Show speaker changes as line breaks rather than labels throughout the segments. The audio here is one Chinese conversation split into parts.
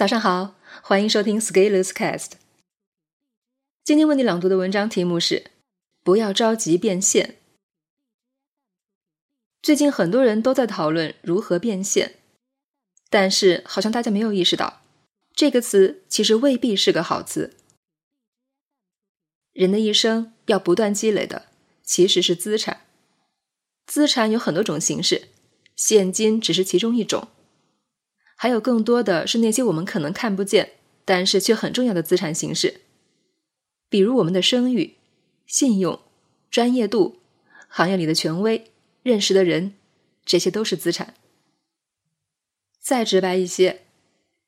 早上好，欢迎收听 Scalers Cast。今天为你朗读的文章题目是“不要着急变现”。最近很多人都在讨论如何变现，但是好像大家没有意识到，这个词其实未必是个好词。人的一生要不断积累的其实是资产，资产有很多种形式，现金只是其中一种。还有更多的是那些我们可能看不见，但是却很重要的资产形式，比如我们的声誉、信用、专业度、行业里的权威、认识的人，这些都是资产。再直白一些，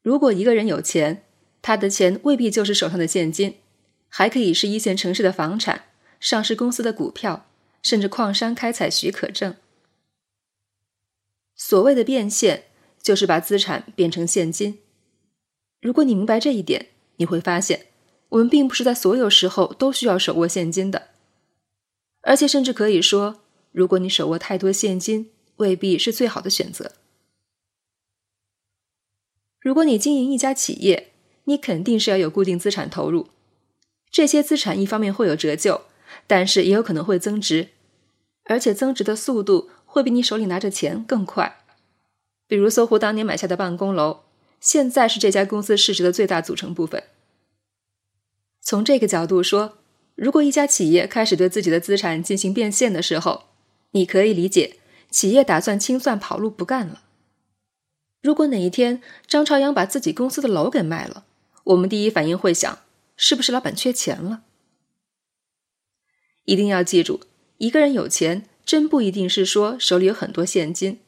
如果一个人有钱，他的钱未必就是手上的现金，还可以是一线城市的房产、上市公司的股票，甚至矿山开采许可证。所谓的变现。就是把资产变成现金。如果你明白这一点，你会发现，我们并不是在所有时候都需要手握现金的。而且，甚至可以说，如果你手握太多现金，未必是最好的选择。如果你经营一家企业，你肯定是要有固定资产投入。这些资产一方面会有折旧，但是也有可能会增值，而且增值的速度会比你手里拿着钱更快。比如搜狐当年买下的办公楼，现在是这家公司市值的最大组成部分。从这个角度说，如果一家企业开始对自己的资产进行变现的时候，你可以理解企业打算清算跑路不干了。如果哪一天张朝阳把自己公司的楼给卖了，我们第一反应会想，是不是老板缺钱了？一定要记住，一个人有钱，真不一定是说手里有很多现金。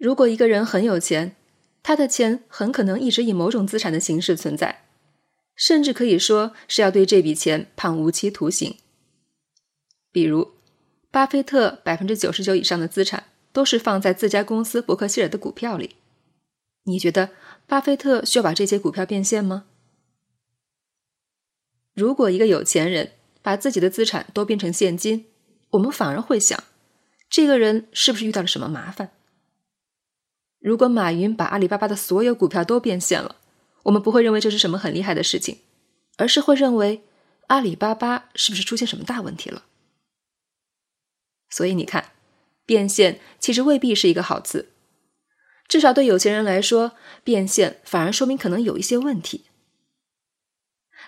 如果一个人很有钱，他的钱很可能一直以某种资产的形式存在，甚至可以说是要对这笔钱判无期徒刑。比如，巴菲特百分之九十九以上的资产都是放在自家公司伯克希尔的股票里。你觉得巴菲特需要把这些股票变现吗？如果一个有钱人把自己的资产都变成现金，我们反而会想，这个人是不是遇到了什么麻烦？如果马云把阿里巴巴的所有股票都变现了，我们不会认为这是什么很厉害的事情，而是会认为阿里巴巴是不是出现什么大问题了？所以你看，变现其实未必是一个好词，至少对有钱人来说，变现反而说明可能有一些问题。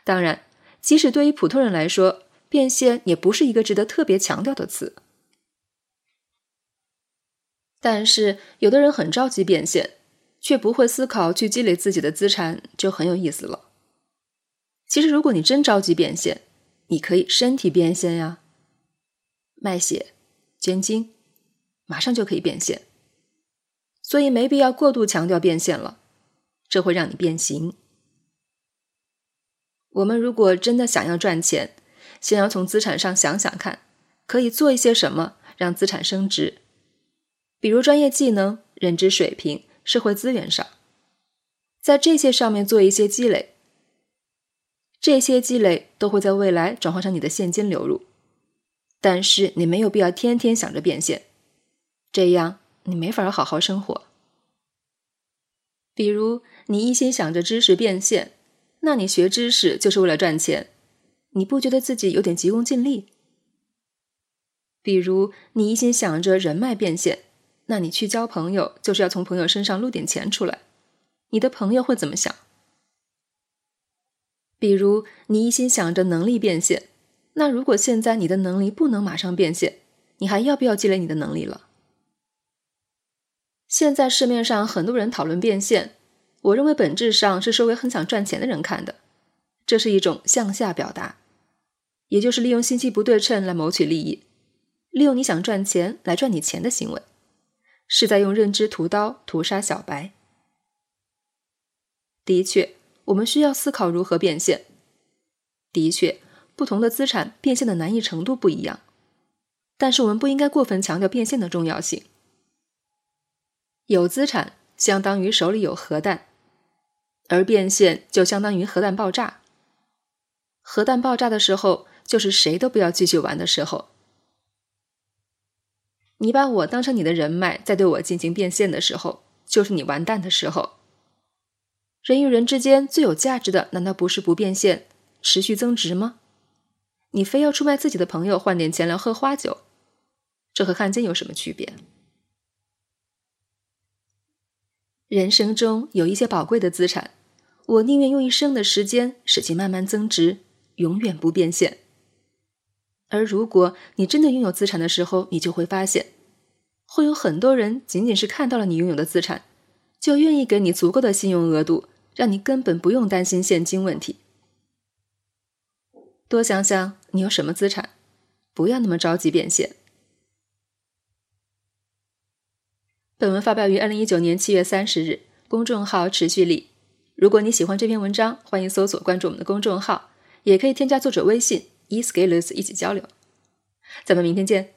当然，即使对于普通人来说，变现也不是一个值得特别强调的词。但是，有的人很着急变现，却不会思考去积累自己的资产，就很有意思了。其实，如果你真着急变现，你可以身体变现呀，卖血、捐精，马上就可以变现。所以，没必要过度强调变现了，这会让你变形。我们如果真的想要赚钱，先要从资产上想想看，可以做一些什么让资产升值。比如专业技能、认知水平、社会资源上，在这些上面做一些积累，这些积累都会在未来转换成你的现金流入。但是你没有必要天天想着变现，这样你没法好好生活。比如你一心想着知识变现，那你学知识就是为了赚钱，你不觉得自己有点急功近利？比如你一心想着人脉变现。那你去交朋友，就是要从朋友身上撸点钱出来，你的朋友会怎么想？比如你一心想着能力变现，那如果现在你的能力不能马上变现，你还要不要积累你的能力了？现在市面上很多人讨论变现，我认为本质上是说给很想赚钱的人看的，这是一种向下表达，也就是利用信息不对称来谋取利益，利用你想赚钱来赚你钱的行为。是在用认知屠刀屠杀小白。的确，我们需要思考如何变现。的确，不同的资产变现的难易程度不一样，但是我们不应该过分强调变现的重要性。有资产相当于手里有核弹，而变现就相当于核弹爆炸。核弹爆炸的时候，就是谁都不要继续玩的时候。你把我当成你的人脉，在对我进行变现的时候，就是你完蛋的时候。人与人之间最有价值的，难道不是不变现、持续增值吗？你非要出卖自己的朋友换点钱来喝花酒，这和汉奸有什么区别？人生中有一些宝贵的资产，我宁愿用一生的时间使其慢慢增值，永远不变现。而如果你真的拥有资产的时候，你就会发现，会有很多人仅仅是看到了你拥有的资产，就愿意给你足够的信用额度，让你根本不用担心现金问题。多想想你有什么资产，不要那么着急变现。本文发表于二零一九年七月三十日，公众号持续力。如果你喜欢这篇文章，欢迎搜索关注我们的公众号，也可以添加作者微信。E scalers 一起交流，咱们明天见。